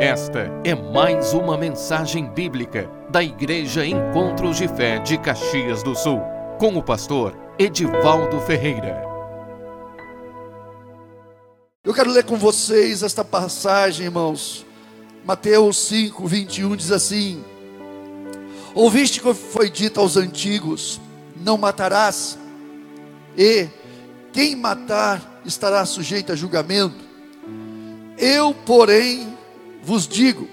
Esta é mais uma mensagem bíblica da Igreja Encontros de Fé de Caxias do Sul, com o pastor Edivaldo Ferreira. Eu quero ler com vocês esta passagem, irmãos. Mateus 5, 21 diz assim: Ouviste que foi dito aos antigos: Não matarás, e quem matar estará sujeito a julgamento. Eu, porém, vos digo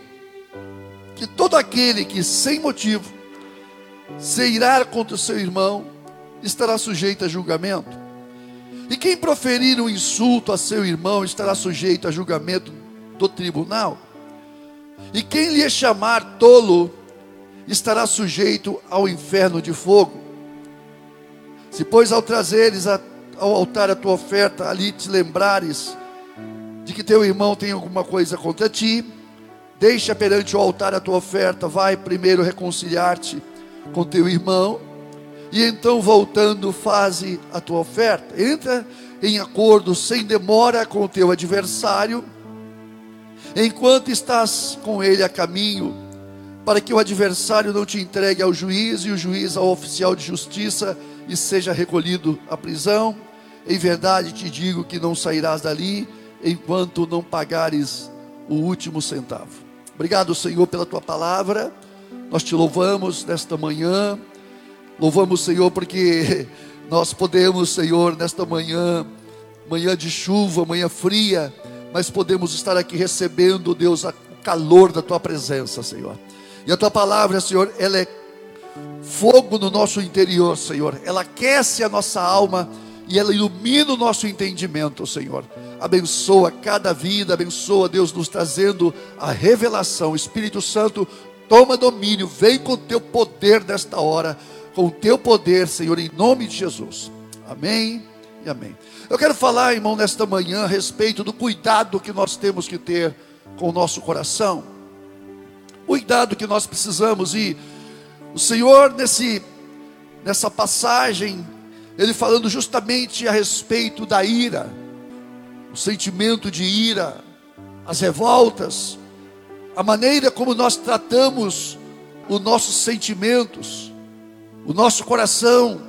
que todo aquele que sem motivo se irá contra o seu irmão estará sujeito a julgamento. E quem proferir um insulto a seu irmão estará sujeito a julgamento do tribunal. E quem lhe chamar tolo estará sujeito ao inferno de fogo. Se, pois, ao trazeres a, ao altar a tua oferta, ali te lembrares de que teu irmão tem alguma coisa contra ti, deixa perante o altar a tua oferta, vai primeiro reconciliar-te com teu irmão, e então voltando, faze a tua oferta. Entra em acordo sem demora com o teu adversário, enquanto estás com ele a caminho, para que o adversário não te entregue ao juiz e o juiz ao oficial de justiça e seja recolhido à prisão. Em verdade te digo que não sairás dali enquanto não pagares o último centavo. Obrigado, Senhor, pela tua palavra. Nós te louvamos nesta manhã. Louvamos, Senhor, porque nós podemos, Senhor, nesta manhã, manhã de chuva, manhã fria, mas podemos estar aqui recebendo, Deus, o calor da tua presença, Senhor. E a tua palavra, Senhor, ela é fogo no nosso interior, Senhor. Ela aquece a nossa alma e ela ilumina o nosso entendimento, Senhor. Abençoa cada vida, abençoa Deus nos trazendo a revelação. Espírito Santo, toma domínio, vem com o teu poder nesta hora, com o teu poder, Senhor, em nome de Jesus. Amém e amém. Eu quero falar, irmão, nesta manhã a respeito do cuidado que nós temos que ter com o nosso coração. Cuidado que nós precisamos e o Senhor nesse nessa passagem ele falando justamente a respeito da ira, o sentimento de ira, as revoltas, a maneira como nós tratamos os nossos sentimentos, o nosso coração.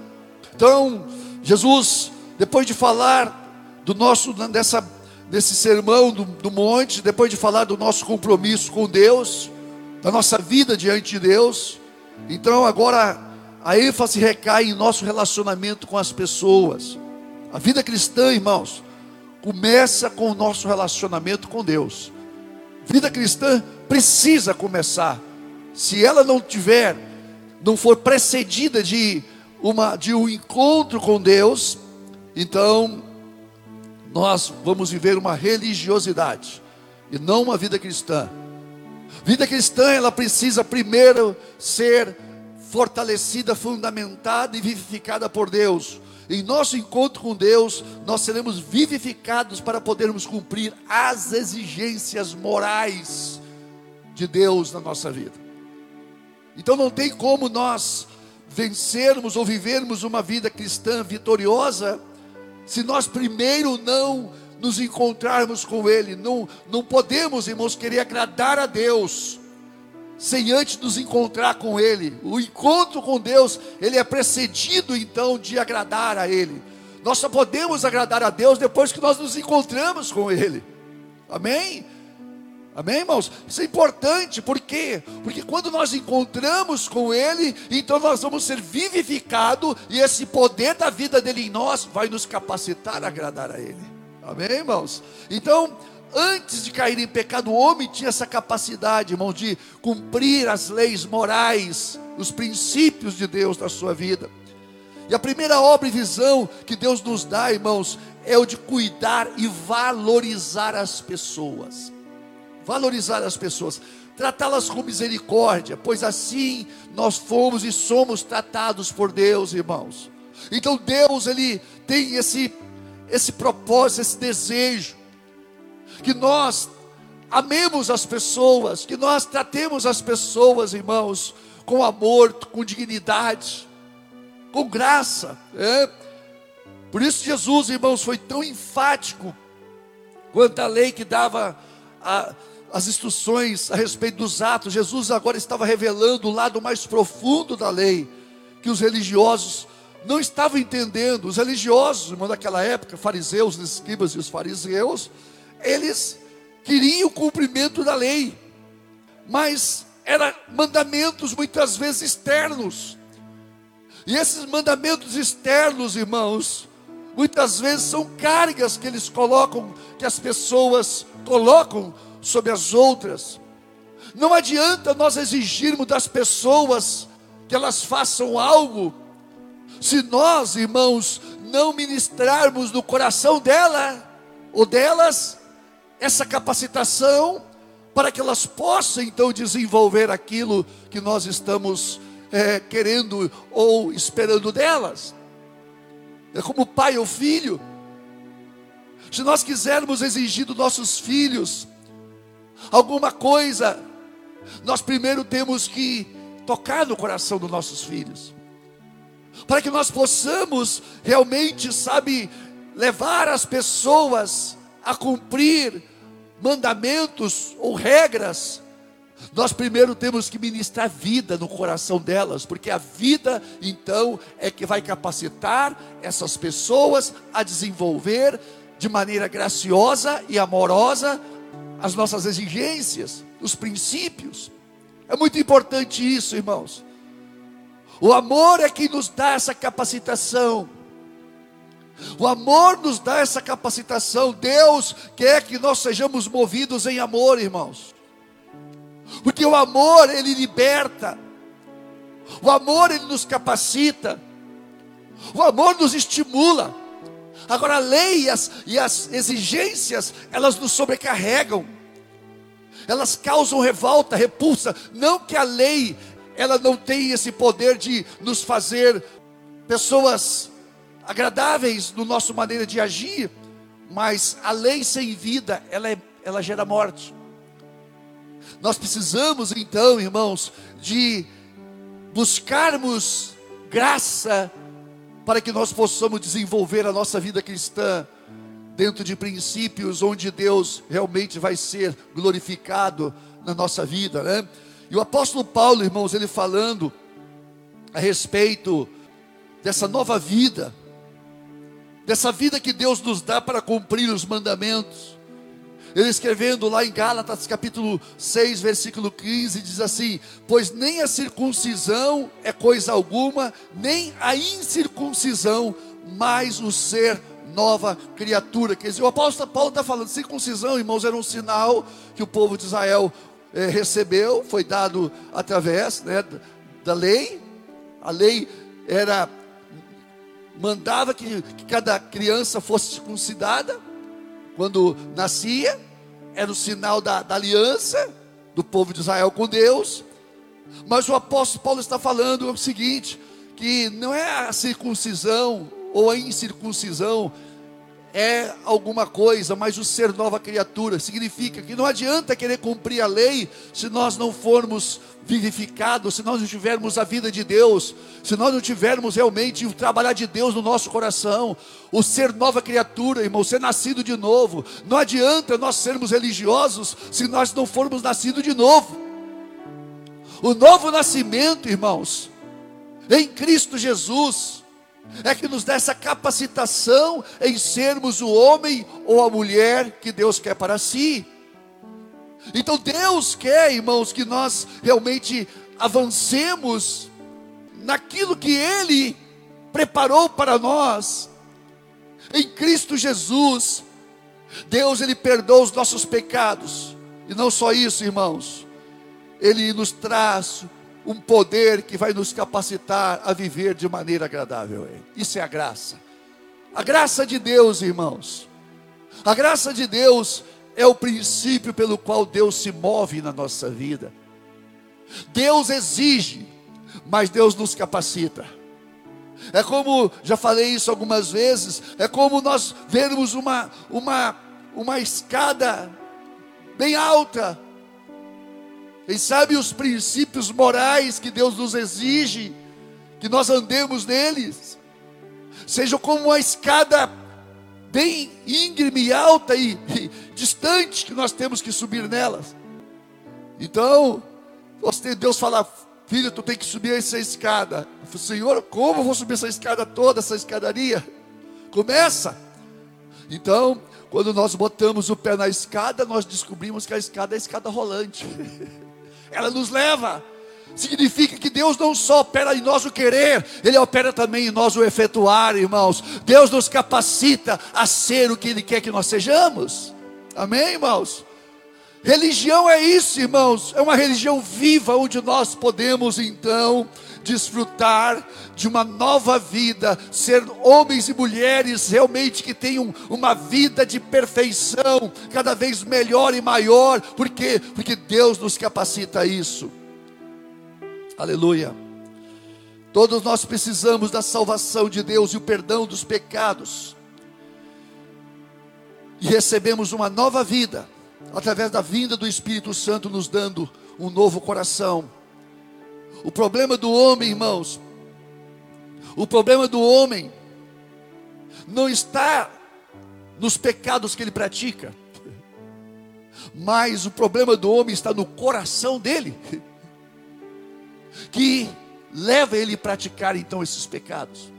Então, Jesus, depois de falar do nosso dessa desse sermão do, do monte, depois de falar do nosso compromisso com Deus, da nossa vida diante de Deus, então agora a ênfase recai em nosso relacionamento com as pessoas. A vida cristã, irmãos, começa com o nosso relacionamento com Deus. Vida cristã precisa começar. Se ela não tiver, não for precedida de uma de um encontro com Deus, então nós vamos viver uma religiosidade e não uma vida cristã. Vida cristã, ela precisa primeiro ser fortalecida, fundamentada e vivificada por Deus. Em nosso encontro com Deus, nós seremos vivificados para podermos cumprir as exigências morais de Deus na nossa vida. Então não tem como nós vencermos ou vivermos uma vida cristã vitoriosa se nós primeiro não nos encontrarmos com Ele. Não, não podemos, irmãos, querer agradar a Deus sem antes nos encontrar com Ele. O encontro com Deus, ele é precedido então de agradar a Ele. Nós só podemos agradar a Deus depois que nós nos encontramos com Ele. Amém? Amém, irmãos? Isso é importante, por quê? Porque quando nós encontramos com Ele, então nós vamos ser vivificados, e esse poder da vida dele em nós vai nos capacitar a agradar a Ele. Amém, irmãos? Então, antes de cair em pecado, o homem tinha essa capacidade, irmão, de cumprir as leis morais, os princípios de Deus na sua vida. E a primeira obra e visão que Deus nos dá, irmãos, é o de cuidar e valorizar as pessoas. Valorizar as pessoas, tratá-las com misericórdia, pois assim nós fomos e somos tratados por Deus, irmãos. Então Deus ele tem esse esse propósito, esse desejo que nós amemos as pessoas, que nós tratemos as pessoas, irmãos, com amor, com dignidade, com graça. É? Por isso Jesus, irmãos, foi tão enfático quanto a lei que dava a, as instruções a respeito dos atos, Jesus agora estava revelando o lado mais profundo da lei, que os religiosos não estavam entendendo. Os religiosos, irmão, daquela época, fariseus, escribas e os fariseus, eles queriam o cumprimento da lei, mas eram mandamentos muitas vezes externos. E esses mandamentos externos, irmãos, muitas vezes são cargas que eles colocam, que as pessoas colocam sobre as outras. Não adianta nós exigirmos das pessoas que elas façam algo, se nós, irmãos, não ministrarmos no coração dela ou delas essa capacitação para que elas possam então desenvolver aquilo que nós estamos é, querendo ou esperando delas. É como pai ou filho. Se nós quisermos exigir dos nossos filhos alguma coisa, nós primeiro temos que tocar no coração dos nossos filhos, para que nós possamos realmente, sabe, levar as pessoas a cumprir mandamentos ou regras. Nós primeiro temos que ministrar vida no coração delas, porque a vida então é que vai capacitar essas pessoas a desenvolver de maneira graciosa e amorosa as nossas exigências, os princípios. É muito importante isso, irmãos. O amor é que nos dá essa capacitação. O amor nos dá essa capacitação. Deus quer que nós sejamos movidos em amor, irmãos. Porque o amor, ele liberta. O amor, ele nos capacita. O amor nos estimula. Agora a lei e as, e as exigências, elas nos sobrecarregam. Elas causam revolta, repulsa. Não que a lei, ela não tenha esse poder de nos fazer pessoas agradáveis no nosso maneira de agir, mas a lei sem vida, ela, é, ela gera morte. Nós precisamos então, irmãos, de buscarmos graça para que nós possamos desenvolver a nossa vida cristã dentro de princípios onde Deus realmente vai ser glorificado na nossa vida, né? E o apóstolo Paulo, irmãos, ele falando a respeito dessa nova vida, dessa vida que Deus nos dá para cumprir os mandamentos. Ele escrevendo lá em Gálatas capítulo 6, versículo 15, diz assim: Pois nem a circuncisão é coisa alguma, nem a incircuncisão, mas o ser nova criatura. Quer dizer, o apóstolo Paulo está falando, circuncisão, irmãos, era um sinal que o povo de Israel eh, recebeu, foi dado através né, da lei. A lei era mandava que, que cada criança fosse circuncidada quando nascia era o sinal da, da aliança do povo de Israel com Deus. Mas o apóstolo Paulo está falando o seguinte: que não é a circuncisão ou a incircuncisão é alguma coisa, mas o ser nova criatura significa que não adianta querer cumprir a lei se nós não formos vivificados, se nós não tivermos a vida de Deus, se nós não tivermos realmente o trabalhar de Deus no nosso coração, o ser nova criatura, irmão, ser nascido de novo. Não adianta nós sermos religiosos se nós não formos nascidos de novo. O novo nascimento, irmãos, em Cristo Jesus, é que nos dá essa capacitação em sermos o homem ou a mulher que Deus quer para si. Então Deus quer, irmãos, que nós realmente avancemos naquilo que Ele preparou para nós. Em Cristo Jesus, Deus Ele perdoa os nossos pecados. E não só isso, irmãos, Ele nos traz um poder que vai nos capacitar a viver de maneira agradável. Isso é a graça. A graça de Deus, irmãos. A graça de Deus é o princípio pelo qual Deus se move na nossa vida. Deus exige, mas Deus nos capacita. É como, já falei isso algumas vezes, é como nós vermos uma, uma, uma escada bem alta, quem sabe os princípios morais que Deus nos exige, que nós andemos neles, sejam como uma escada bem íngreme e alta, e, e, distante que nós temos que subir nelas. Então, Deus fala, filho, tu tem que subir essa escada. Eu falei, Senhor, como eu vou subir essa escada toda, essa escadaria? Começa. Então, quando nós botamos o pé na escada, nós descobrimos que a escada é a escada rolante. Ela nos leva. Significa que Deus não só opera em nós o querer, Ele opera também em nós o efetuar, irmãos. Deus nos capacita a ser o que Ele quer que nós sejamos. Amém, irmãos? Religião é isso, irmãos. É uma religião viva onde nós podemos então desfrutar de uma nova vida, ser homens e mulheres realmente que tenham uma vida de perfeição, cada vez melhor e maior, porque porque Deus nos capacita a isso. Aleluia. Todos nós precisamos da salvação de Deus e o perdão dos pecados. E recebemos uma nova vida através da vinda do Espírito Santo nos dando um novo coração o problema do homem, irmãos, o problema do homem não está nos pecados que ele pratica, mas o problema do homem está no coração dele, que leva ele a praticar então esses pecados.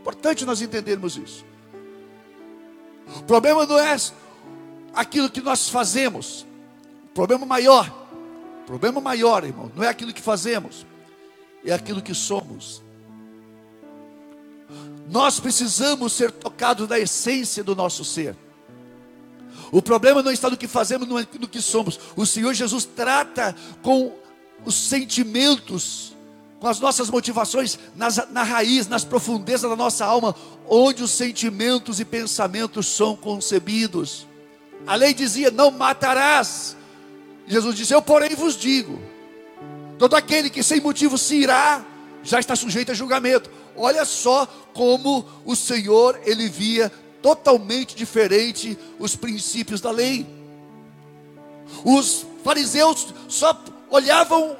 Importante nós entendermos isso. O problema não é aquilo que nós fazemos, o problema maior, o problema maior, irmão, não é aquilo que fazemos, é aquilo que somos. Nós precisamos ser tocados na essência do nosso ser. O problema não está no que fazemos, no que somos. O Senhor Jesus trata com os sentimentos, com as nossas motivações, nas, na raiz, nas profundezas da nossa alma, onde os sentimentos e pensamentos são concebidos. A lei dizia: não matarás. Jesus disse: Eu, porém, vos digo Todo aquele que sem motivo se irá, já está sujeito a julgamento. Olha só como o Senhor, ele via totalmente diferente os princípios da lei. Os fariseus só olhavam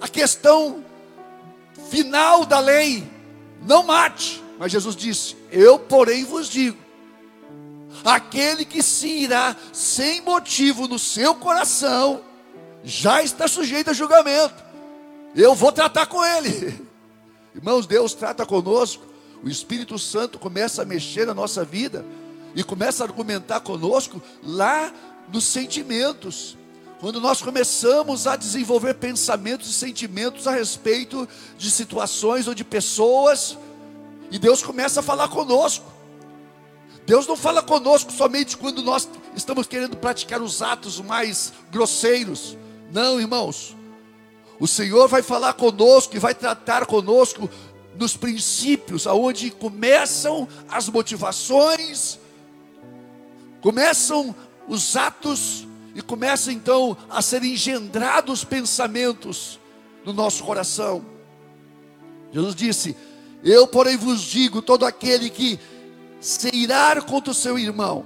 a questão final da lei, não mate. Mas Jesus disse: Eu, porém, vos digo: aquele que se irá sem motivo no seu coração, já está sujeito a julgamento. Eu vou tratar com ele. Irmãos, Deus trata conosco. O Espírito Santo começa a mexer na nossa vida e começa a argumentar conosco lá nos sentimentos. Quando nós começamos a desenvolver pensamentos e sentimentos a respeito de situações ou de pessoas, e Deus começa a falar conosco. Deus não fala conosco somente quando nós estamos querendo praticar os atos mais grosseiros. Não, irmãos. O Senhor vai falar conosco e vai tratar conosco nos princípios, aonde começam as motivações, começam os atos e começam então a ser engendrados pensamentos no nosso coração. Jesus disse: Eu, porém, vos digo: todo aquele que se irar contra o seu irmão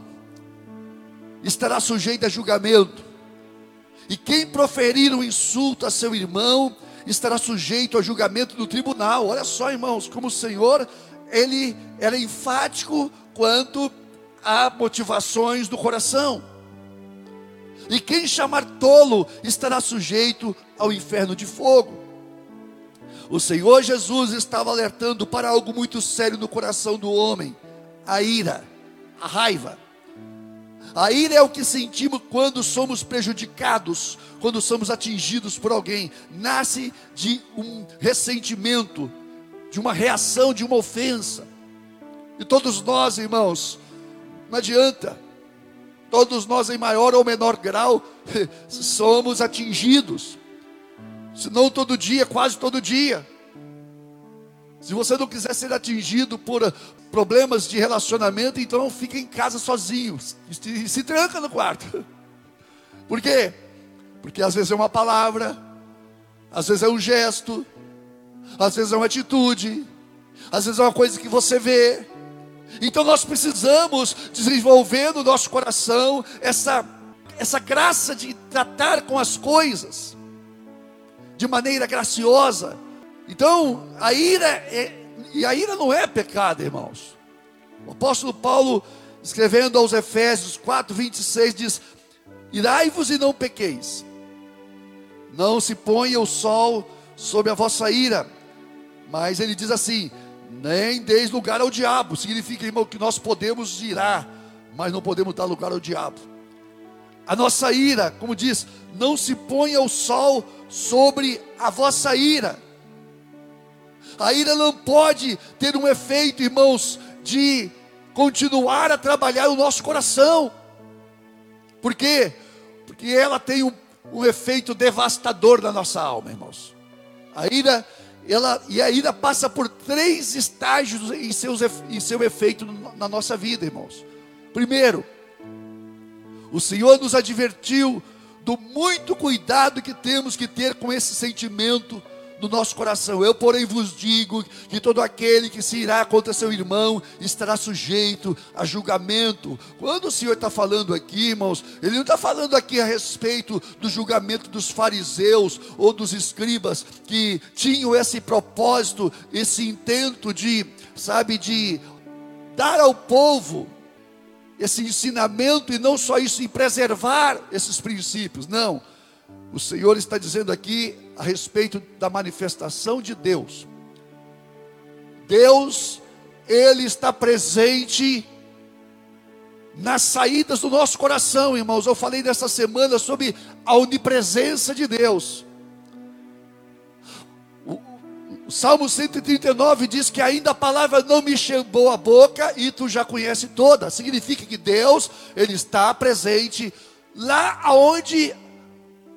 estará sujeito a julgamento. E quem proferir um insulto a seu irmão estará sujeito ao julgamento do tribunal. Olha só, irmãos, como o Senhor ele era enfático quanto a motivações do coração. E quem chamar tolo estará sujeito ao inferno de fogo. O Senhor Jesus estava alertando para algo muito sério no coração do homem: a ira, a raiva. A ira é o que sentimos quando somos prejudicados, quando somos atingidos por alguém. Nasce de um ressentimento, de uma reação, de uma ofensa. E todos nós, irmãos, não adianta. Todos nós, em maior ou menor grau, somos atingidos. Se não todo dia, quase todo dia. Se você não quiser ser atingido por problemas de relacionamento, então fica em casa sozinho, se, se tranca no quarto. Por quê? Porque às vezes é uma palavra, às vezes é um gesto, às vezes é uma atitude, às vezes é uma coisa que você vê. Então nós precisamos desenvolver no nosso coração essa, essa graça de tratar com as coisas de maneira graciosa, então, a ira é, e a ira não é pecado, irmãos. O apóstolo Paulo, escrevendo aos Efésios 4, 26, diz: Irai-vos e não pequeis, não se ponha o sol sobre a vossa ira, mas ele diz assim: nem deis lugar ao diabo, significa, irmão, que nós podemos irar, mas não podemos dar lugar ao diabo. A nossa ira, como diz, não se ponha o sol sobre a vossa ira. A ira não pode ter um efeito, irmãos, de continuar a trabalhar o nosso coração. Por quê? Porque ela tem um, um efeito devastador na nossa alma, irmãos. A ira, ela, e a ira passa por três estágios em, seus, em seu efeito na nossa vida, irmãos. Primeiro, o Senhor nos advertiu do muito cuidado que temos que ter com esse sentimento no nosso coração. Eu, porém, vos digo que todo aquele que se irá contra seu irmão estará sujeito a julgamento. Quando o Senhor está falando aqui, irmãos, Ele não está falando aqui a respeito do julgamento dos fariseus ou dos escribas que tinham esse propósito, esse intento de, sabe, de dar ao povo esse ensinamento e não só isso, em preservar esses princípios. Não. O Senhor está dizendo aqui a respeito da manifestação de Deus. Deus, Ele está presente nas saídas do nosso coração, irmãos. Eu falei nessa semana sobre a onipresença de Deus. O Salmo 139 diz que ainda a palavra não me chegou a boca e tu já conhece toda. Significa que Deus, Ele está presente lá aonde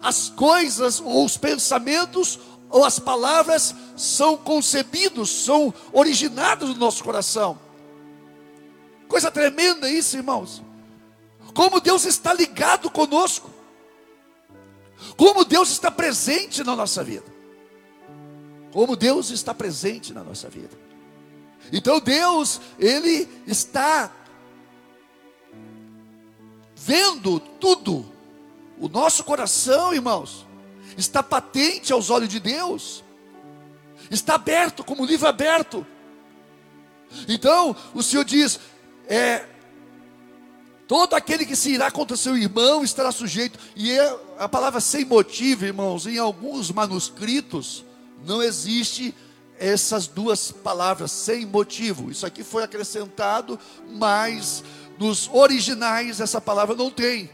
as coisas, ou os pensamentos, ou as palavras são concebidos, são originados no nosso coração. Coisa tremenda isso, irmãos. Como Deus está ligado conosco. Como Deus está presente na nossa vida. Como Deus está presente na nossa vida. Então Deus, Ele está vendo tudo o nosso coração, irmãos, está patente aos olhos de Deus, está aberto, como livro aberto. Então, o Senhor diz: é, todo aquele que se irá contra seu irmão estará sujeito, e é a palavra sem motivo, irmãos, em alguns manuscritos, não existe essas duas palavras, sem motivo. Isso aqui foi acrescentado, mas nos originais essa palavra não tem.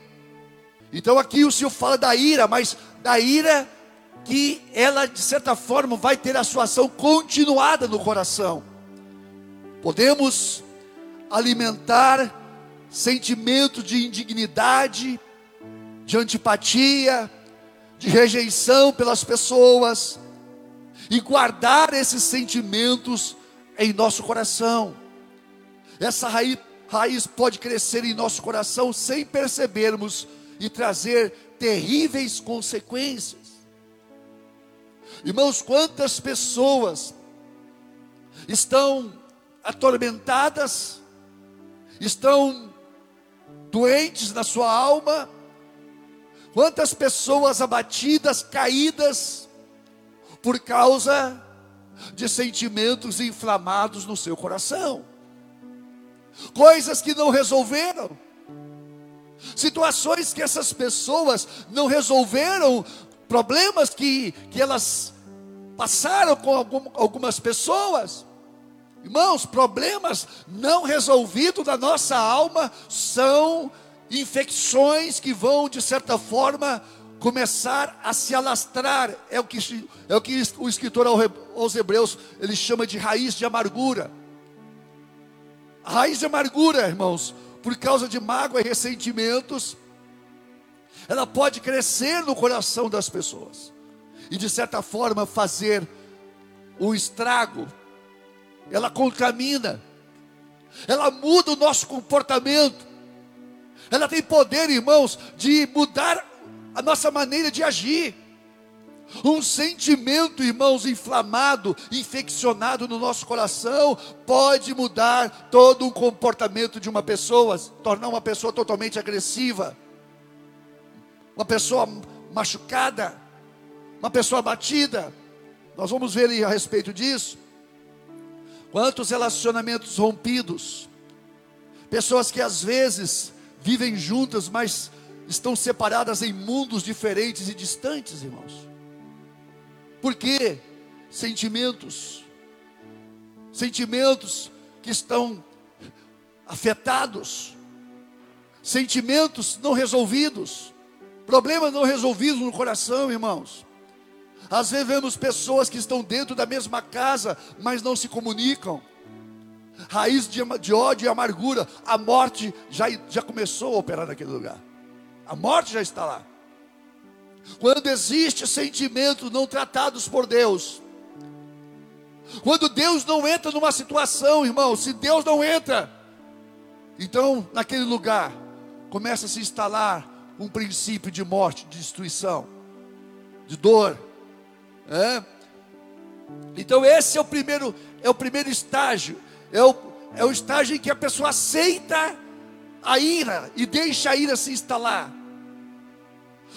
Então aqui o Senhor fala da ira, mas da ira que ela de certa forma vai ter a sua ação continuada no coração. Podemos alimentar sentimento de indignidade, de antipatia, de rejeição pelas pessoas e guardar esses sentimentos em nosso coração. Essa raiz, raiz pode crescer em nosso coração sem percebermos e trazer terríveis consequências. Irmãos, quantas pessoas estão atormentadas, estão doentes na sua alma, quantas pessoas abatidas, caídas, por causa de sentimentos inflamados no seu coração, coisas que não resolveram situações que essas pessoas não resolveram, problemas que, que elas passaram com algum, algumas pessoas. Irmãos, problemas não resolvidos da nossa alma são infecções que vão, de certa forma, começar a se alastrar. É o que, é o, que o escritor aos Hebreus ele chama de raiz de amargura. A raiz de amargura, irmãos, por causa de mágoa e ressentimentos, ela pode crescer no coração das pessoas e de certa forma fazer um estrago. Ela contamina, ela muda o nosso comportamento. Ela tem poder, irmãos, de mudar a nossa maneira de agir. Um sentimento, irmãos, inflamado, infeccionado no nosso coração, pode mudar todo o comportamento de uma pessoa, tornar uma pessoa totalmente agressiva, uma pessoa machucada, uma pessoa abatida. Nós vamos ver a respeito disso. Quantos relacionamentos rompidos, Pessoas que às vezes vivem juntas, mas estão separadas em mundos diferentes e distantes, irmãos. Por quê? Sentimentos. Sentimentos que estão afetados. Sentimentos não resolvidos. Problemas não resolvidos no coração, irmãos. Às vezes vemos pessoas que estão dentro da mesma casa, mas não se comunicam. Raiz de, de ódio e amargura. A morte já, já começou a operar naquele lugar. A morte já está lá. Quando existe sentimentos não tratados por Deus, quando Deus não entra numa situação, irmão, se Deus não entra, então naquele lugar começa a se instalar um princípio de morte, de destruição, de dor. É? Então esse é o primeiro, é o primeiro estágio, é o, é o estágio em que a pessoa aceita a ira e deixa a ira se instalar.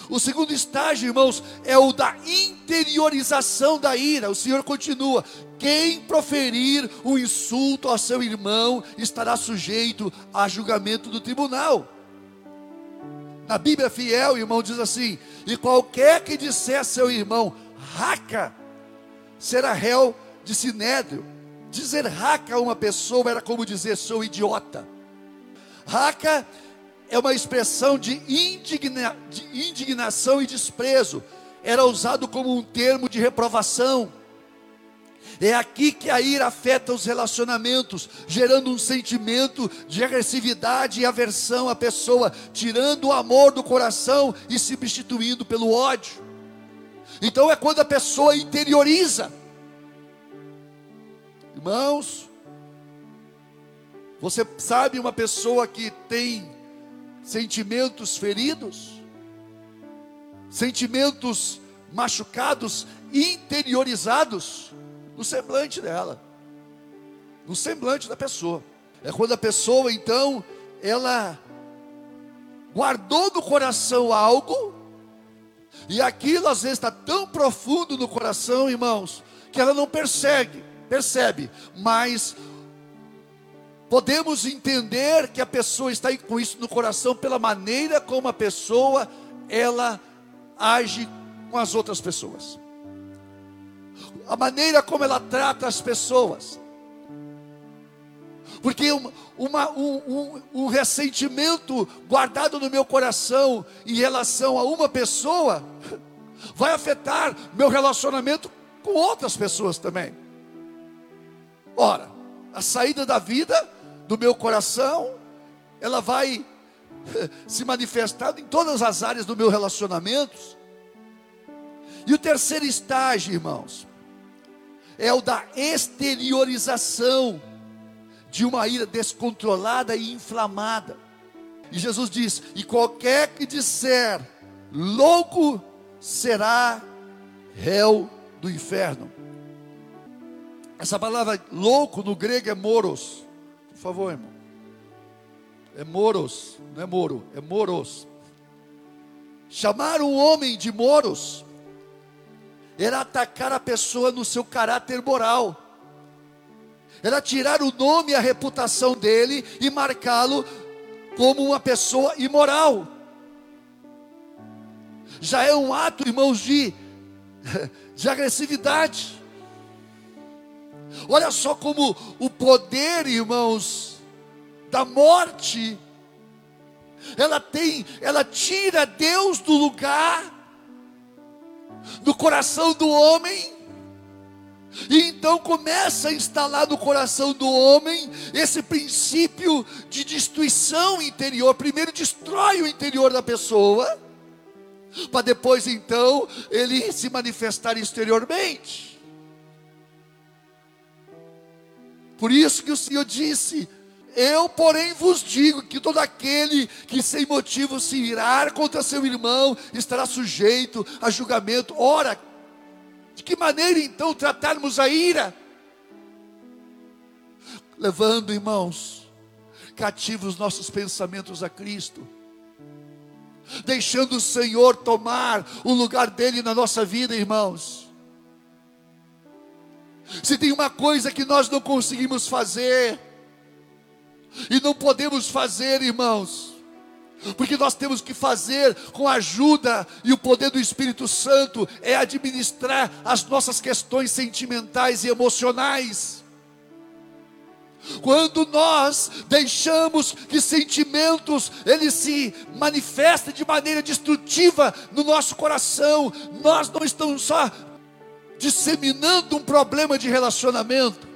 O segundo estágio, irmãos, é o da interiorização da ira. O Senhor continua: quem proferir um insulto a seu irmão estará sujeito a julgamento do tribunal. Na Bíblia fiel, irmão, diz assim: e qualquer que disser a seu irmão, raca, será réu de sinédrio. Dizer raca a uma pessoa era como dizer sou idiota. Raca é uma expressão de, indigna, de indignação e desprezo. Era usado como um termo de reprovação. É aqui que a ira afeta os relacionamentos, gerando um sentimento de agressividade e aversão à pessoa, tirando o amor do coração e substituindo pelo ódio. Então é quando a pessoa interioriza. Irmãos, você sabe uma pessoa que tem sentimentos feridos, sentimentos machucados, interiorizados no semblante dela, no semblante da pessoa. É quando a pessoa então ela guardou no coração algo e aquilo às vezes está tão profundo no coração, irmãos, que ela não persegue, percebe, mas Podemos entender que a pessoa está com isso no coração pela maneira como a pessoa ela age com as outras pessoas. A maneira como ela trata as pessoas. Porque uma, uma, um, um, um ressentimento guardado no meu coração em relação a uma pessoa vai afetar meu relacionamento com outras pessoas também. Ora, a saída da vida do meu coração, ela vai se manifestar em todas as áreas do meu relacionamentos. E o terceiro estágio, irmãos, é o da exteriorização de uma ira descontrolada e inflamada. E Jesus diz: E qualquer que disser louco será réu do inferno. Essa palavra louco no grego é moros favor, irmão. É moros, não é moro, é moros. Chamar um homem de moros era atacar a pessoa no seu caráter moral, era tirar o nome e a reputação dele e marcá-lo como uma pessoa imoral. Já é um ato, irmãos, de, de agressividade. Olha só como o poder, irmãos, da morte, ela tem, ela tira Deus do lugar, do coração do homem, e então começa a instalar no coração do homem esse princípio de destruição interior. Primeiro destrói o interior da pessoa, para depois então ele se manifestar exteriormente. Por isso que o Senhor disse: Eu, porém, vos digo que todo aquele que sem motivo se irar contra seu irmão estará sujeito a julgamento. Ora, de que maneira então tratarmos a ira? Levando, irmãos, cativos nossos pensamentos a Cristo, deixando o Senhor tomar o lugar dele na nossa vida, irmãos se tem uma coisa que nós não conseguimos fazer, E não podemos fazer, irmãos, porque nós temos que fazer com a ajuda e o poder do Espírito Santo é administrar as nossas questões sentimentais e emocionais. Quando nós deixamos que sentimentos eles se manifestem de maneira destrutiva no nosso coração, nós não estamos só disseminando um problema de relacionamento,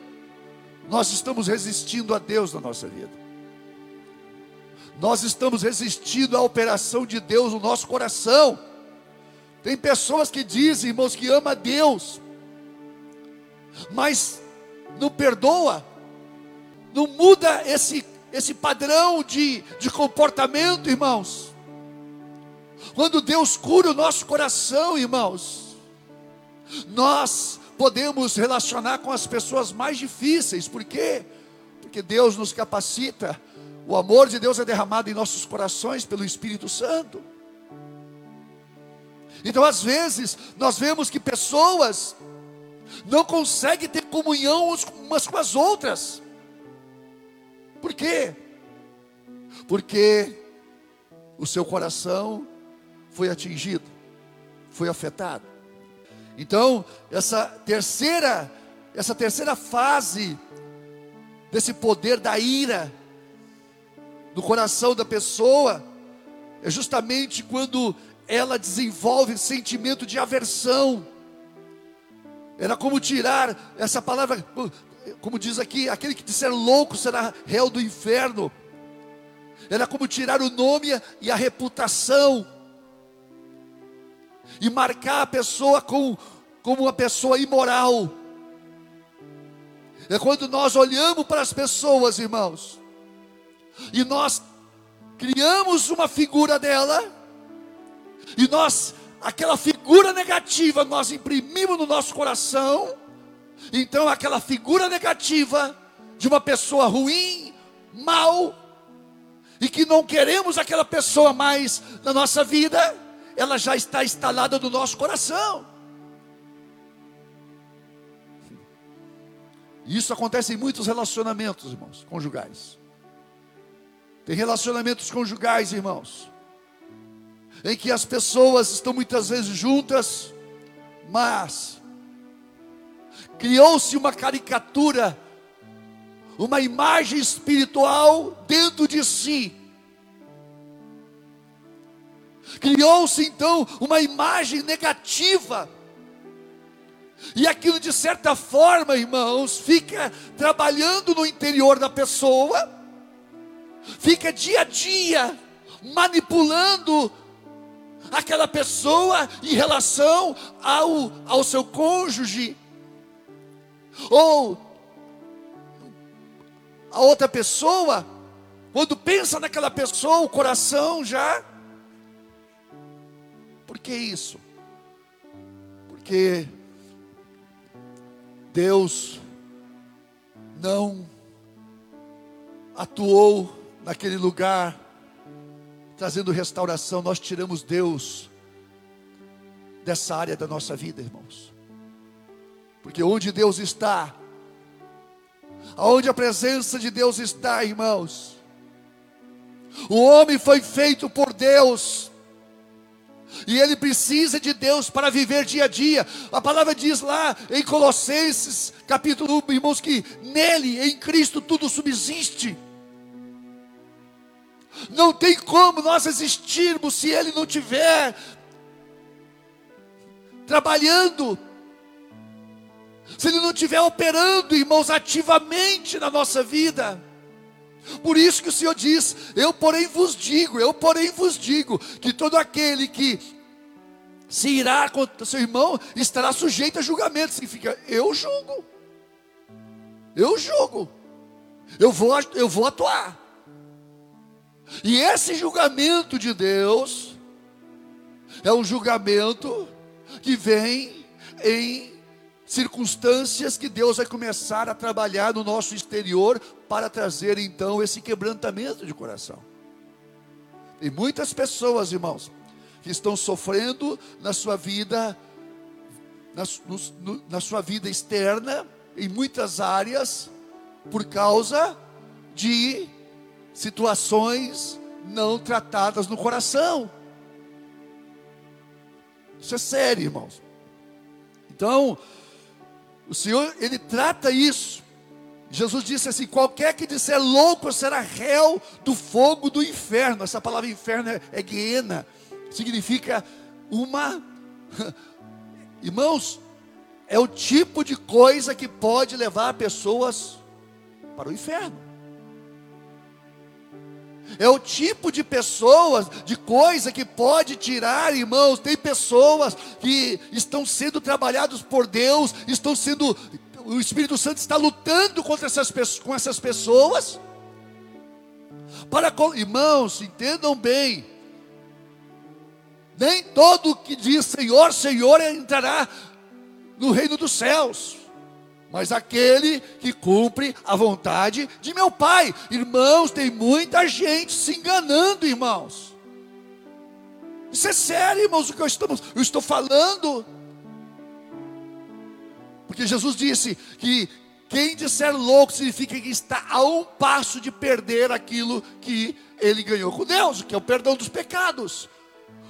nós estamos resistindo a Deus na nossa vida. Nós estamos resistindo à operação de Deus no nosso coração. Tem pessoas que dizem, irmãos, que ama a Deus, mas não perdoa, não muda esse, esse padrão de, de comportamento, irmãos. Quando Deus cura o nosso coração, irmãos, nós podemos relacionar com as pessoas mais difíceis, por quê? Porque Deus nos capacita o amor de Deus é derramado em nossos corações pelo Espírito Santo. Então, às vezes, nós vemos que pessoas não conseguem ter comunhão umas com as outras. Por quê? Porque o seu coração foi atingido, foi afetado. Então, essa terceira, essa terceira fase desse poder da ira no coração da pessoa é justamente quando ela desenvolve sentimento de aversão. Era como tirar essa palavra, como diz aqui, aquele que disser louco será réu do inferno. Era como tirar o nome e a reputação e marcar a pessoa como, como uma pessoa imoral. É quando nós olhamos para as pessoas, irmãos, e nós criamos uma figura dela, e nós, aquela figura negativa, nós imprimimos no nosso coração, então aquela figura negativa de uma pessoa ruim, mal, e que não queremos aquela pessoa mais na nossa vida, ela já está instalada no nosso coração. Isso acontece em muitos relacionamentos, irmãos, conjugais. Tem relacionamentos conjugais, irmãos, em que as pessoas estão muitas vezes juntas, mas criou-se uma caricatura, uma imagem espiritual dentro de si. Criou-se então uma imagem negativa. E aquilo de certa forma, irmãos, fica trabalhando no interior da pessoa fica dia a dia manipulando aquela pessoa em relação ao, ao seu cônjuge, ou a outra pessoa, quando pensa naquela pessoa, o coração já. Por que isso? Porque Deus não atuou naquele lugar, trazendo restauração, nós tiramos Deus dessa área da nossa vida, irmãos. Porque onde Deus está, aonde a presença de Deus está, irmãos, o homem foi feito por Deus. E ele precisa de Deus para viver dia a dia. A palavra diz lá em Colossenses, capítulo 1, irmãos, que nele, em Cristo, tudo subsiste. Não tem como nós existirmos se Ele não tiver trabalhando, se Ele não estiver operando, irmãos, ativamente na nossa vida. Por isso que o Senhor diz: Eu, porém, vos digo, eu, porém, vos digo, que todo aquele que se irá contra seu irmão estará sujeito a julgamento. Significa, eu julgo, eu julgo, eu vou, eu vou atuar. E esse julgamento de Deus é um julgamento que vem em circunstâncias que Deus vai começar a trabalhar no nosso exterior para trazer então esse quebrantamento de coração. E muitas pessoas, irmãos, que estão sofrendo na sua vida, na, no, na sua vida externa, em muitas áreas, por causa de situações não tratadas no coração. Isso é sério, irmãos. Então, o Senhor, Ele trata isso. Jesus disse assim: qualquer que disser louco será réu do fogo do inferno. Essa palavra inferno é, é guiena, significa uma. Irmãos, é o tipo de coisa que pode levar pessoas para o inferno. É o tipo de pessoas, de coisa que pode tirar, irmãos. Tem pessoas que estão sendo trabalhados por Deus, estão sendo. O Espírito Santo está lutando contra essas, com essas pessoas. Para, irmãos, entendam bem. Nem todo que diz Senhor, Senhor entrará no reino dos céus, mas aquele que cumpre a vontade de meu Pai. Irmãos, tem muita gente se enganando, irmãos. Isso é sério, irmãos, o que eu, estamos, eu estou falando. Porque Jesus disse que quem disser louco significa que está a um passo de perder aquilo que ele ganhou com Deus, que é o perdão dos pecados.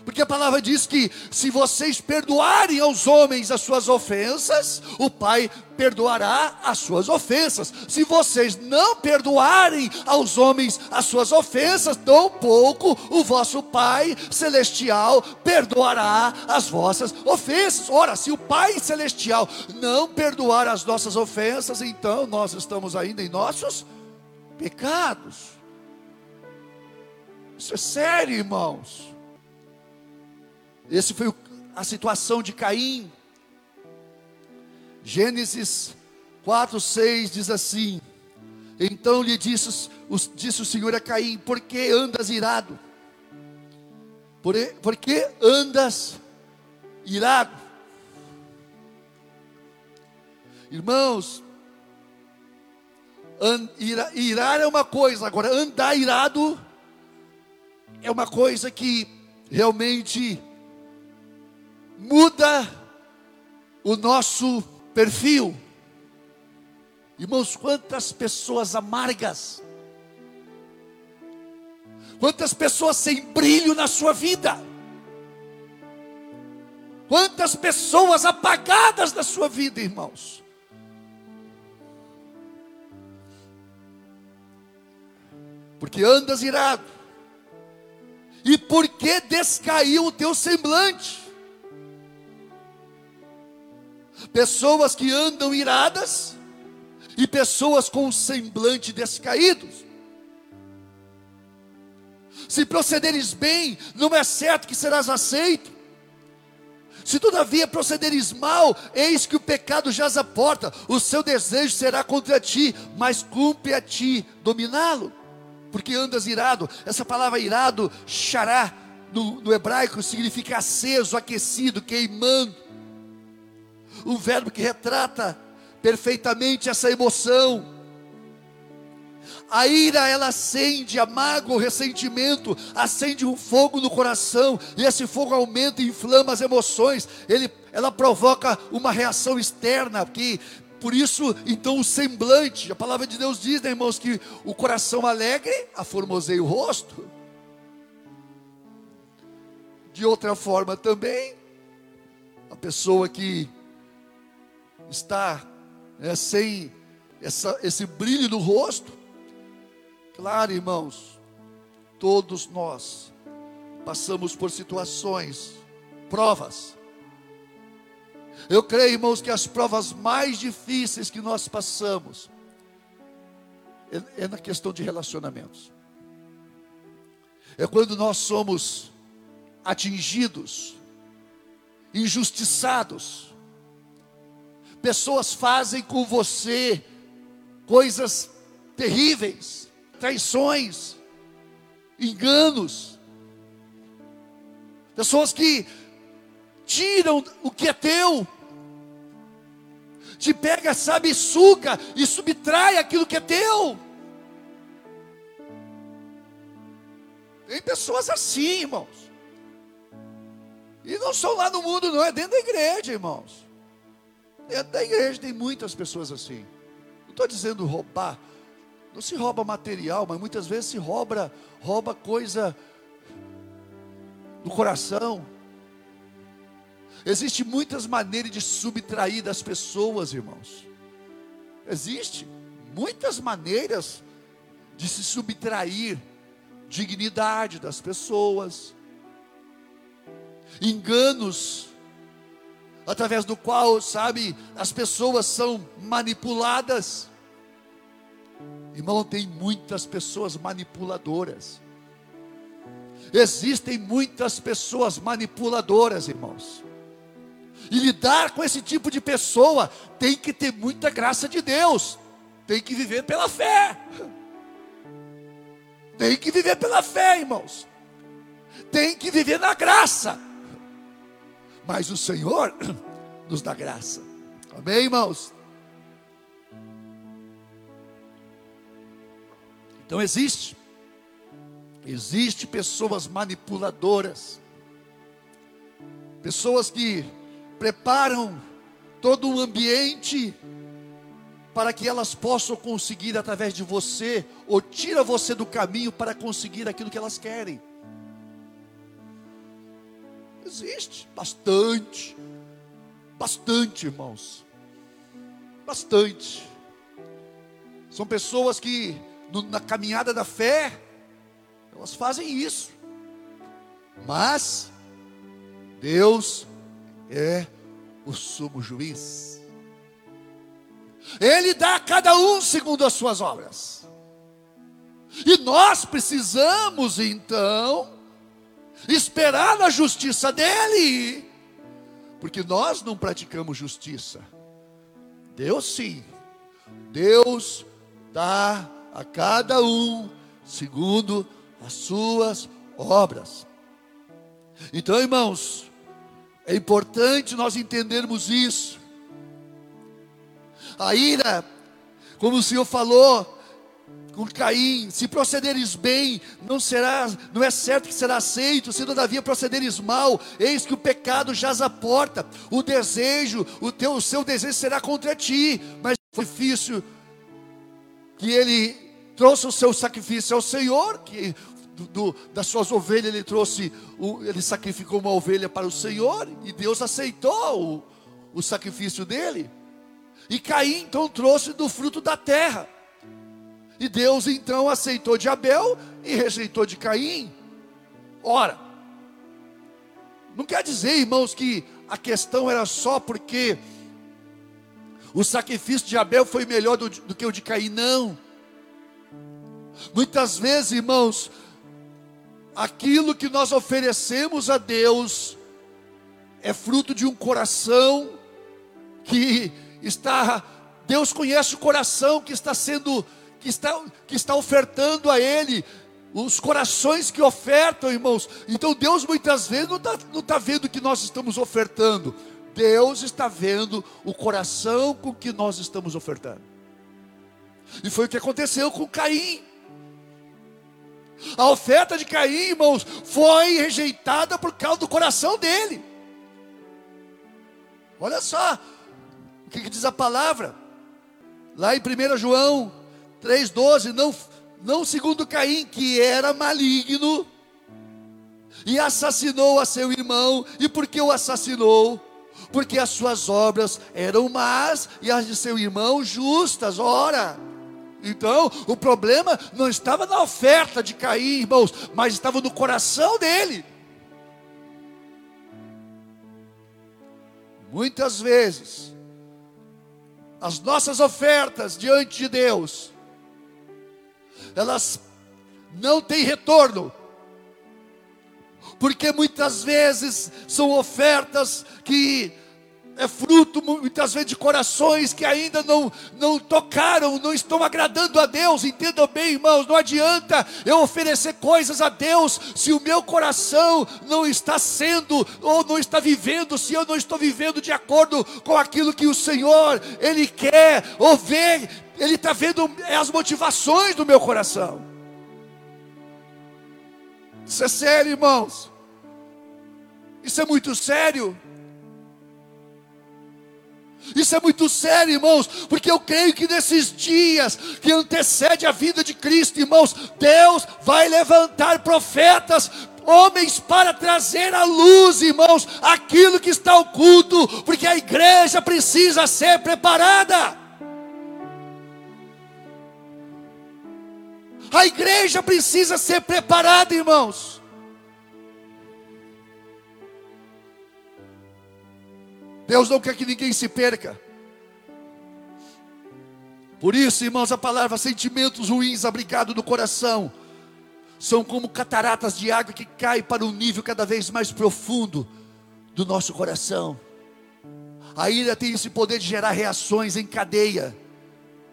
Porque a palavra diz que se vocês perdoarem aos homens as suas ofensas, o Pai perdoará as suas ofensas. Se vocês não perdoarem aos homens as suas ofensas, tampouco o vosso Pai celestial perdoará as vossas ofensas. Ora, se o Pai celestial não perdoar as nossas ofensas, então nós estamos ainda em nossos pecados. Isso é sério, irmãos. Esse foi a situação de Caim. Gênesis 4, 6 diz assim: Então lhe disse, disse o Senhor a Caim: Por que andas irado? Por, por que andas irado? Irmãos, ira, irar é uma coisa, agora andar irado é uma coisa que realmente muda o nosso perfil. Irmãos, quantas pessoas amargas, quantas pessoas sem brilho na sua vida, quantas pessoas apagadas na sua vida, irmãos. Porque andas irado, e porque descaiu o teu semblante, pessoas que andam iradas e pessoas com o semblante descaídos. Se procederes bem, não é certo que serás aceito. Se todavia procederes mal, eis que o pecado jaz à porta, o seu desejo será contra ti, mas cumpre a ti dominá-lo, porque andas irado. Essa palavra irado, xará, no, no hebraico significa aceso, aquecido, queimando um verbo que retrata perfeitamente essa emoção. A ira, ela acende, a mágoa, o ressentimento, acende um fogo no coração, e esse fogo aumenta e inflama as emoções, ele, ela provoca uma reação externa, que por isso, então, o semblante, a palavra de Deus diz, né, irmãos, que o coração alegre aformoseia o rosto. De outra forma também, a pessoa que está é, sem essa, esse brilho no rosto. Claro, irmãos, todos nós passamos por situações, provas. Eu creio, irmãos, que as provas mais difíceis que nós passamos é, é na questão de relacionamentos. É quando nós somos atingidos, injustiçados, Pessoas fazem com você coisas terríveis, traições, enganos. Pessoas que tiram o que é teu, te pega, sabe, suga e subtrai aquilo que é teu. Tem pessoas assim, irmãos. E não são lá no mundo, não, é dentro da igreja, irmãos. Dentro da igreja tem muitas pessoas assim. Não estou dizendo roubar. Não se rouba material, mas muitas vezes se rouba, rouba coisa do coração. Existem muitas maneiras de subtrair das pessoas, irmãos. Existe muitas maneiras de se subtrair dignidade das pessoas, enganos através do qual, sabe, as pessoas são manipuladas. Irmão, tem muitas pessoas manipuladoras. Existem muitas pessoas manipuladoras, irmãos. E lidar com esse tipo de pessoa tem que ter muita graça de Deus. Tem que viver pela fé. Tem que viver pela fé, irmãos. Tem que viver na graça. Mas o Senhor nos dá graça. Amém, irmãos? Então existe. Existe pessoas manipuladoras. Pessoas que preparam todo um ambiente para que elas possam conseguir através de você, ou tira você do caminho para conseguir aquilo que elas querem. Existe bastante, bastante, irmãos, bastante. São pessoas que no, na caminhada da fé, elas fazem isso, mas Deus é o sumo juiz. Ele dá a cada um segundo as suas obras. E nós precisamos então esperar na justiça dele, porque nós não praticamos justiça. Deus sim, Deus dá a cada um segundo as suas obras. Então, irmãos, é importante nós entendermos isso. A ira, como o Senhor falou Caim, se procederes bem, não será, não é certo que será aceito, se todavia procederes mal, eis que o pecado jaz à porta, o desejo, o teu, o seu desejo será contra ti, mas foi difícil que ele trouxe o seu sacrifício ao Senhor, que do, das suas ovelhas ele trouxe, o, ele sacrificou uma ovelha para o Senhor, e Deus aceitou o, o sacrifício dele. E Caim então trouxe do fruto da terra. E Deus então aceitou de Abel e rejeitou de Caim. Ora, não quer dizer, irmãos, que a questão era só porque o sacrifício de Abel foi melhor do, do que o de Caim, não. Muitas vezes, irmãos, aquilo que nós oferecemos a Deus é fruto de um coração que está Deus conhece o coração que está sendo que está que está ofertando a ele os corações que ofertam, irmãos. Então Deus muitas vezes não está não tá vendo o que nós estamos ofertando. Deus está vendo o coração com que nós estamos ofertando. E foi o que aconteceu com Caim. A oferta de Caim, irmãos, foi rejeitada por causa do coração dele. Olha só, o que, que diz a palavra? Lá em 1 João 3,12, não, não segundo Caim, que era maligno, e assassinou a seu irmão, e por que o assassinou? Porque as suas obras eram más, e as de seu irmão justas, ora. Então, o problema não estava na oferta de Caim, irmãos, mas estava no coração dele. Muitas vezes, as nossas ofertas diante de Deus, elas não têm retorno, porque muitas vezes são ofertas que é fruto muitas vezes de corações que ainda não, não tocaram, não estão agradando a Deus. Entendam bem, irmãos, não adianta eu oferecer coisas a Deus se o meu coração não está sendo ou não está vivendo, se eu não estou vivendo de acordo com aquilo que o Senhor Ele quer ou ver, Ele está vendo as motivações do meu coração. Isso é sério, irmãos. Isso é muito sério. Isso é muito sério, irmãos, porque eu creio que nesses dias que antecede a vida de Cristo, irmãos, Deus vai levantar profetas, homens para trazer à luz, irmãos, aquilo que está oculto, porque a igreja precisa ser preparada. A igreja precisa ser preparada, irmãos. Deus não quer que ninguém se perca. Por isso, irmãos, a palavra sentimentos ruins abrigados no coração são como cataratas de água que caem para um nível cada vez mais profundo do nosso coração. A ira tem esse poder de gerar reações em cadeia,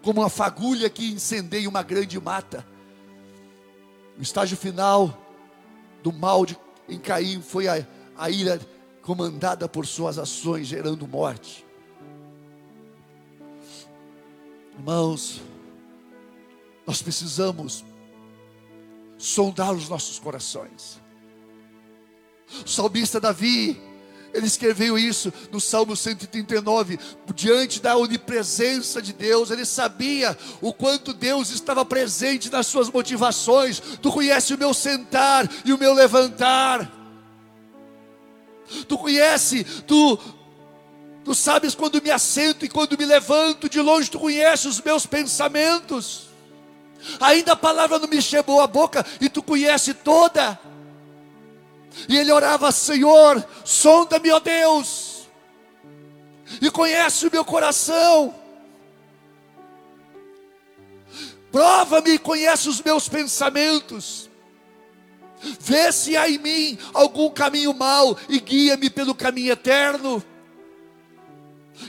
como uma fagulha que incendeia uma grande mata. O estágio final do mal de, em Caim foi a, a ira comandada por suas ações, gerando morte. Irmãos, nós precisamos sondar os nossos corações. O salmista Davi, ele escreveu isso no Salmo 139, diante da onipresença de Deus, ele sabia o quanto Deus estava presente nas suas motivações. Tu conhece o meu sentar e o meu levantar. Tu conhece, tu tu sabes quando me assento e quando me levanto, de longe tu conheces os meus pensamentos. Ainda a palavra não me chegou à boca e tu conhece toda. E ele orava, Senhor, sonda-me, ó Deus, e conhece o meu coração. Prova-me e conhece os meus pensamentos. Vê se há em mim algum caminho mau e guia-me pelo caminho eterno.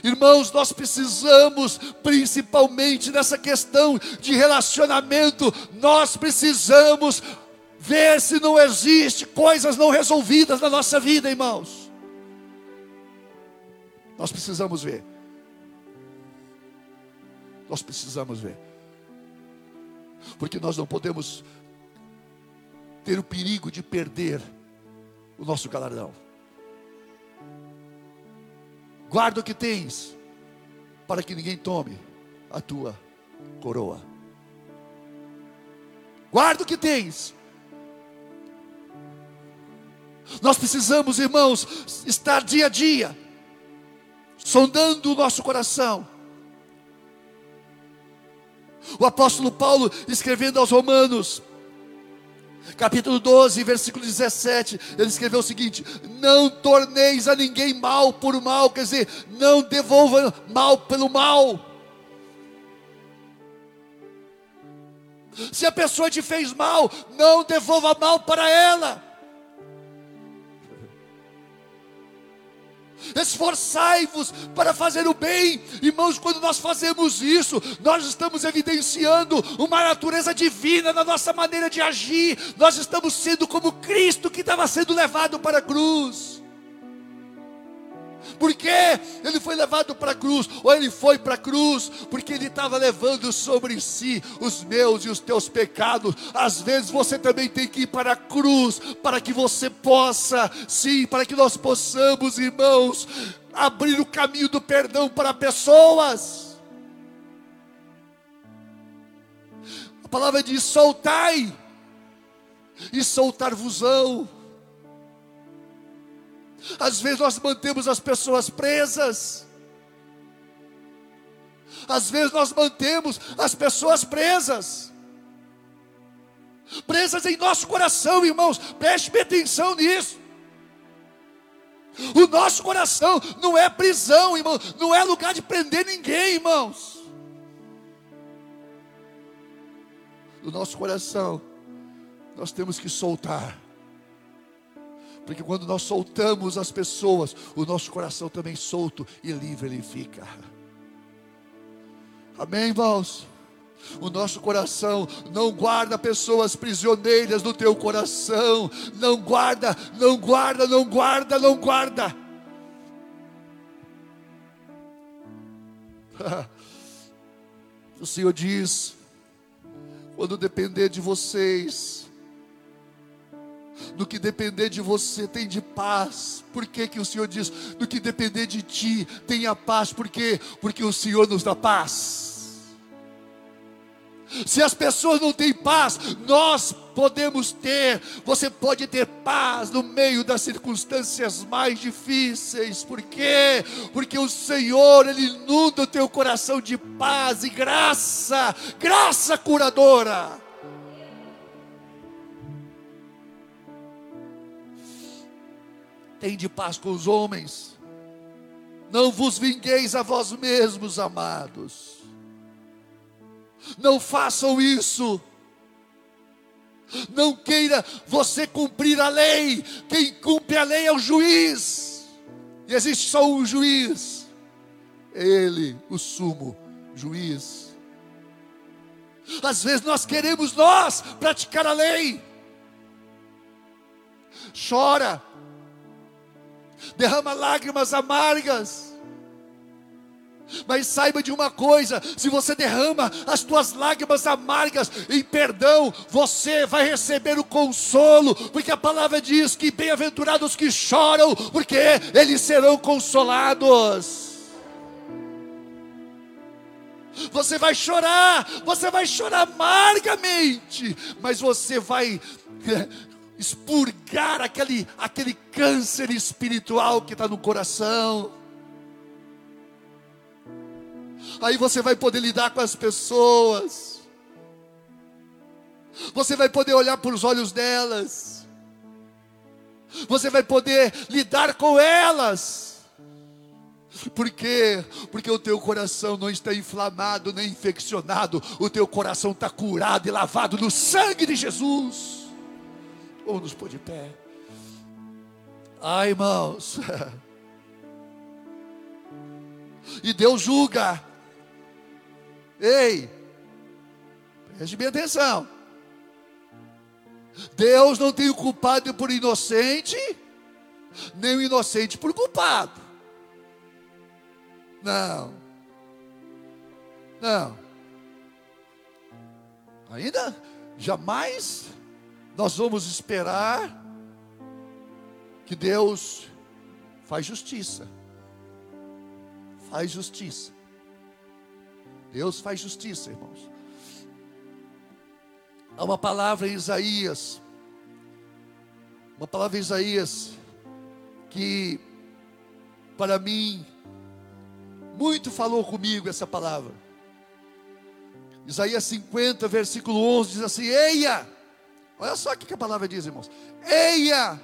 Irmãos, nós precisamos, principalmente nessa questão de relacionamento, nós precisamos ver se não existe coisas não resolvidas na nossa vida, irmãos. Nós precisamos ver. Nós precisamos ver. Porque nós não podemos ter o perigo de perder o nosso galardão. Guarda o que tens, para que ninguém tome a tua coroa. Guarda o que tens. Nós precisamos, irmãos, estar dia a dia, sondando o nosso coração. O apóstolo Paulo, escrevendo aos Romanos, capítulo 12, versículo 17, ele escreveu o seguinte: Não torneis a ninguém mal por mal, quer dizer, não devolva mal pelo mal. Se a pessoa te fez mal, não devolva mal para ela. Esforçai-vos para fazer o bem, irmãos. Quando nós fazemos isso, nós estamos evidenciando uma natureza divina na nossa maneira de agir, nós estamos sendo como Cristo que estava sendo levado para a cruz. Por que ele foi levado para a cruz? Ou ele foi para a cruz porque ele estava levando sobre si os meus e os teus pecados. Às vezes você também tem que ir para a cruz para que você possa, sim, para que nós possamos, irmãos, abrir o caminho do perdão para pessoas. A palavra diz: soltai, e soltar-vos-ão. Às vezes nós mantemos as pessoas presas. Às vezes nós mantemos as pessoas presas. Presas em nosso coração, irmãos. Preste atenção nisso. O nosso coração não é prisão, irmão. Não é lugar de prender ninguém, irmãos. O nosso coração, nós temos que soltar porque quando nós soltamos as pessoas, o nosso coração também solto e livre ele fica. Amém, irmãos? O nosso coração não guarda pessoas prisioneiras no teu coração. Não guarda, não guarda, não guarda, não guarda. O Senhor diz: quando depender de vocês, No que depender de você, tem de paz. Por que, que o Senhor diz? No que depender de ti, tenha paz. Por quê? Porque o Senhor nos dá paz. Se as pessoas não têm paz, nós podemos ter. Você pode ter paz no meio das circunstâncias mais difíceis. Por quê? Porque o Senhor, Ele inunda o teu coração de paz e graça, graça curadora. Tem de paz com os homens. Não vos vingueis a vós mesmos, amados não façam isso. Não queira você cumprir a lei. Quem cumpre a lei é o juiz. E existe só um juiz. Ele, o sumo juiz. Às vezes nós queremos nós praticar a lei. Chora. Derrama lágrimas amargas mas saiba de uma coisa: se você derrama as tuas lágrimas amargas em perdão, você vai receber o consolo, porque a palavra diz que bem-aventurados que choram, porque eles serão consolados. Você vai chorar, você vai chorar amargamente, mas você vai expurgar aquele, aquele câncer espiritual que está no coração aí você vai poder lidar com as pessoas, você vai poder olhar para os olhos delas, você vai poder lidar com elas. Por quê? Porque o teu coração não está inflamado nem infeccionado, o teu coração está curado e lavado no sangue de Jesus. Vamos nos pôr de pé. Ai, irmãos. E Deus julga. Ei, preste bem atenção. Deus não tem o culpado por inocente, nem o inocente por culpado. Não. Não. Ainda jamais nós vamos esperar que Deus faz justiça. Faz justiça. Deus faz justiça, irmãos. Há uma palavra em Isaías, uma palavra em Isaías, que para mim, muito falou comigo essa palavra. Isaías 50, versículo 11 diz assim: Eia, olha só o que a palavra diz, irmãos: Eia,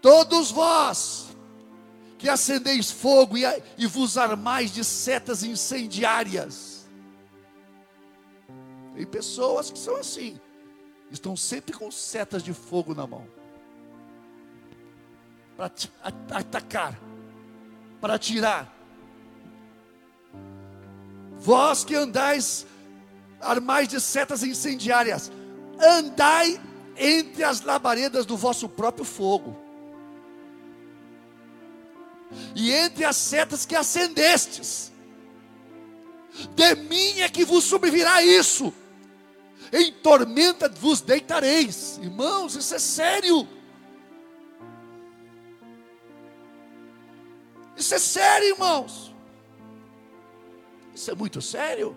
todos vós que acendeis fogo e, e vos armais de setas incendiárias. Tem pessoas que são assim, estão sempre com setas de fogo na mão. Para atacar, para atirar. Vós que andais armais de setas incendiárias, andai entre as labaredas do vosso próprio fogo e entre as setas que acendestes, de mim é que vos sobrevirá isso, em tormenta vos deitareis, irmãos, isso é sério. Isso é sério, irmãos. Isso é muito sério.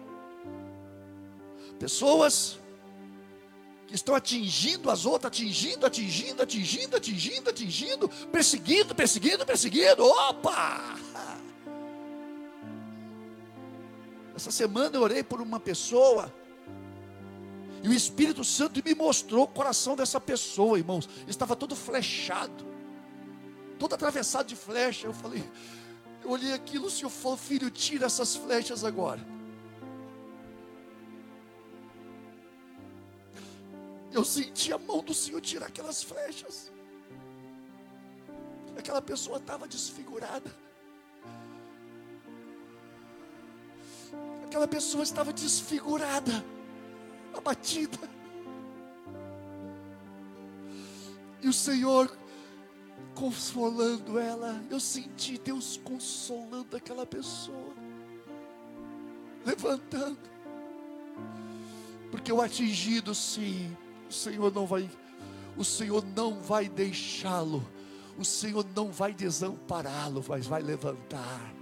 Pessoas estão atingindo as outras, atingindo, atingindo, atingindo, atingindo, atingindo, perseguindo, perseguindo, perseguindo. Opa! Essa semana eu orei por uma pessoa. E o Espírito Santo me mostrou o coração dessa pessoa, irmãos. Estava todo flechado, todo atravessado de flecha. Eu falei, eu olhei aquilo, o Senhor falou, filho, tira essas flechas agora. Eu senti a mão do Senhor tirar aquelas flechas. Aquela pessoa estava desfigurada. Aquela pessoa estava desfigurada, abatida. E o Senhor consolando ela. Eu senti Deus consolando aquela pessoa, levantando. Porque o atingido, sim, o Senhor não vai, o Senhor não vai deixá-lo, o Senhor não vai desampará-lo, mas vai levantar.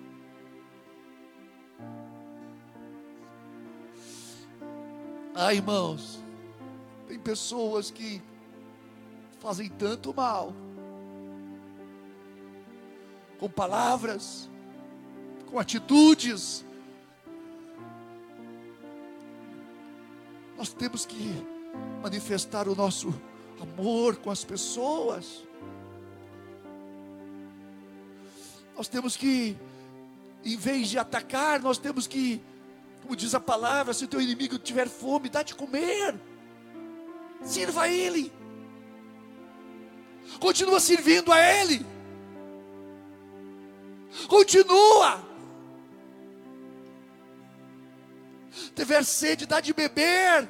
Ah, irmãos, tem pessoas que fazem tanto mal, com palavras, com atitudes. Nós temos que manifestar o nosso amor com as pessoas. Nós temos que, em vez de atacar, nós temos que, como diz a palavra, se o teu inimigo tiver fome, dá de comer. Sirva a ele. Continua servindo a ele. Continua. Tiver sede, dá de beber.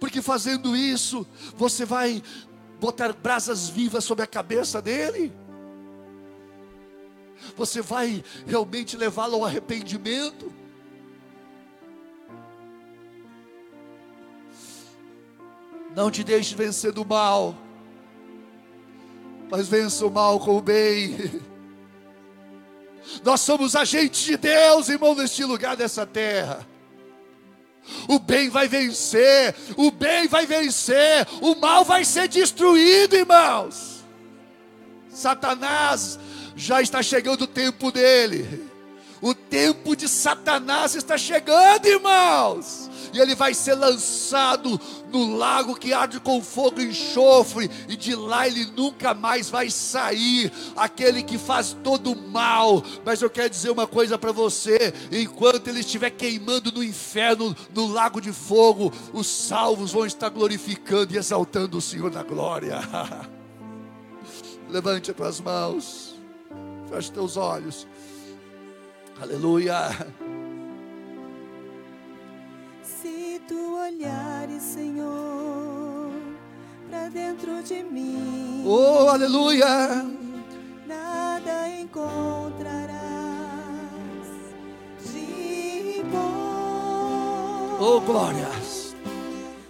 Porque fazendo isso, você vai botar brasas vivas sobre a cabeça dele. Você vai realmente levá-lo ao arrependimento. Não te deixe vencer do mal, mas vença o mal com o bem. Nós somos agentes de Deus, irmão, neste lugar dessa terra. O bem vai vencer, o bem vai vencer, o mal vai ser destruído, irmãos. Satanás já está chegando o tempo dele. O tempo de Satanás está chegando, irmãos. E ele vai ser lançado no lago que arde com fogo e enxofre, e de lá ele nunca mais vai sair. Aquele que faz todo o mal. Mas eu quero dizer uma coisa para você: enquanto ele estiver queimando no inferno, no lago de fogo, os salvos vão estar glorificando e exaltando o Senhor na glória. Levante as tuas mãos, feche teus olhos. Aleluia. Se tu olhares, Senhor, para dentro de mim, Oh, aleluia. nada encontrarás de bom. Oh, glórias.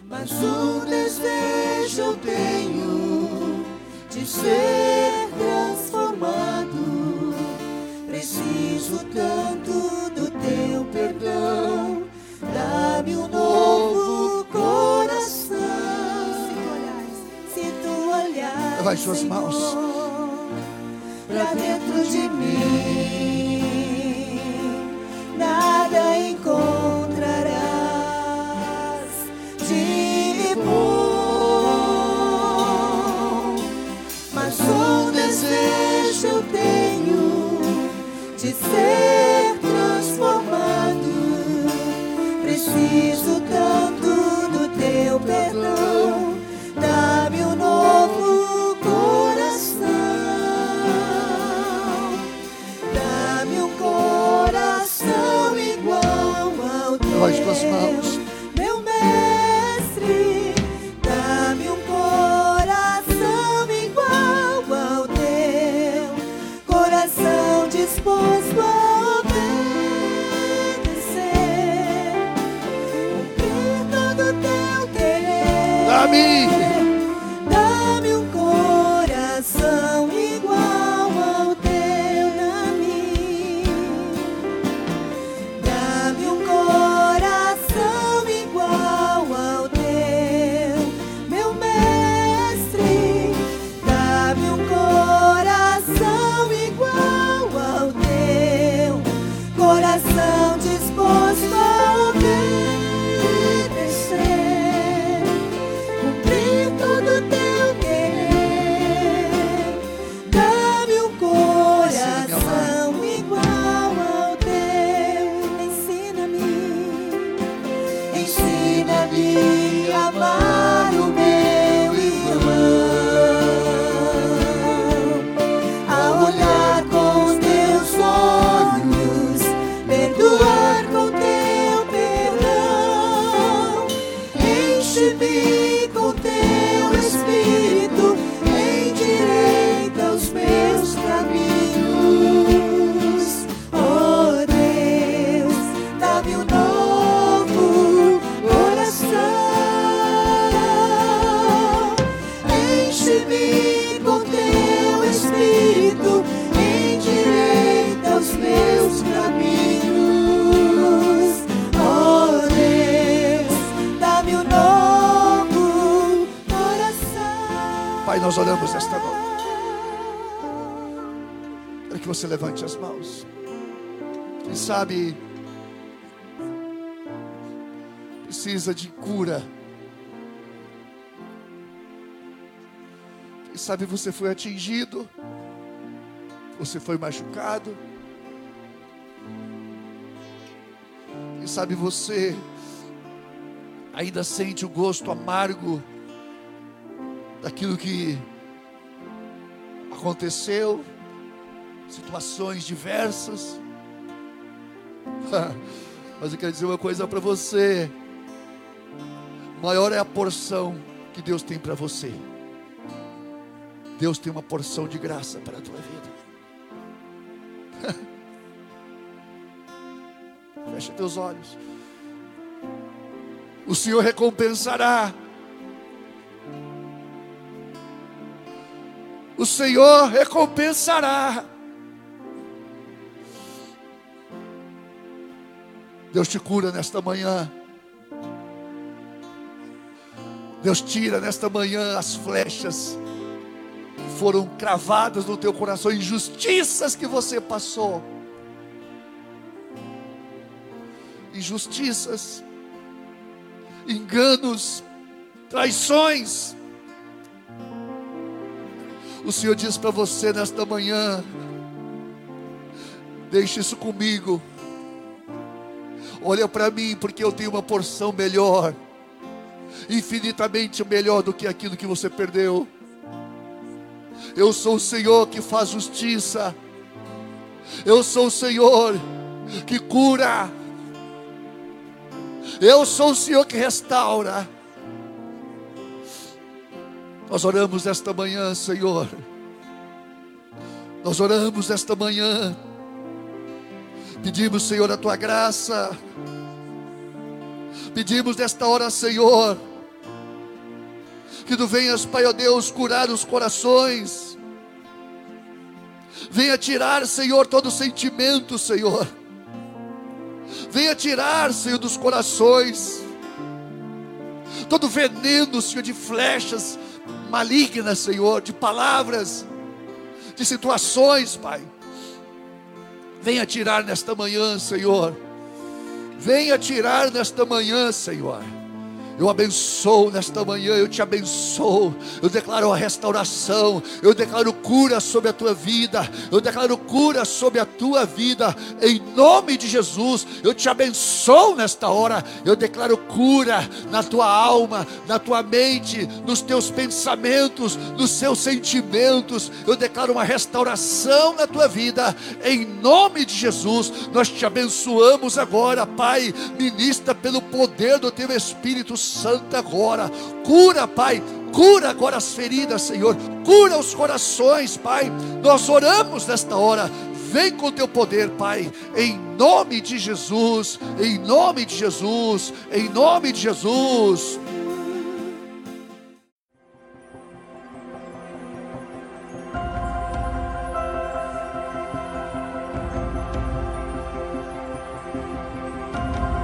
Mas um desejo tenho de ser transformado. Preciso tanto do teu perdão. Dá-me um novo coração. Se tu olhares, Levante suas mãos. Pra dentro de mim, nada encontrarás de bom. Mas um desejo eu tenho de ser transformado. Preciso tanto do teu perdão. Dá-me um novo coração. Dá-me um coração igual ao teu. Levante sabe precisa de cura. Quem sabe você foi atingido, você foi machucado. Quem sabe você ainda sente o gosto amargo daquilo que aconteceu, situações diversas. Mas eu quero dizer uma coisa para você: maior é a porção que Deus tem para você. Deus tem uma porção de graça para a tua vida. Fecha teus olhos. O Senhor recompensará. O Senhor recompensará. Deus te cura nesta manhã. Deus tira nesta manhã as flechas que foram cravadas no teu coração, injustiças que você passou. Injustiças, enganos, traições. O Senhor diz para você nesta manhã: deixe isso comigo. Olha para mim, porque eu tenho uma porção melhor, infinitamente melhor do que aquilo que você perdeu. Eu sou o Senhor que faz justiça. Eu sou o Senhor que cura. Eu sou o Senhor que restaura. Nós oramos esta manhã, Senhor. Nós oramos esta manhã. Pedimos, Senhor, a tua graça. Pedimos nesta hora, Senhor, que tu venhas, Pai, ó Deus, curar os corações. Venha tirar, Senhor, todo sentimento, Senhor. Venha tirar, Senhor, dos corações todo veneno, Senhor, de flechas malignas, Senhor, de palavras, de situações, Pai. Venha tirar nesta manhã, Senhor. Venha tirar nesta manhã, Senhor. Eu abençoo nesta manhã, eu te abençoo. Eu declaro a restauração, eu declaro cura sobre a tua vida, eu declaro cura sobre a tua vida, em nome de Jesus. Eu te abençoo nesta hora, eu declaro cura na tua alma, na tua mente, nos teus pensamentos, nos seus sentimentos. Eu declaro uma restauração na tua vida, em nome de Jesus. Nós te abençoamos agora, Pai. Ministra pelo poder do teu Espírito Santo agora. Cura, Pai. Cura agora as feridas, Senhor. Cura os corações, Pai. Nós oramos nesta hora. Vem com teu poder, Pai, em nome de Jesus, em nome de Jesus, em nome de Jesus.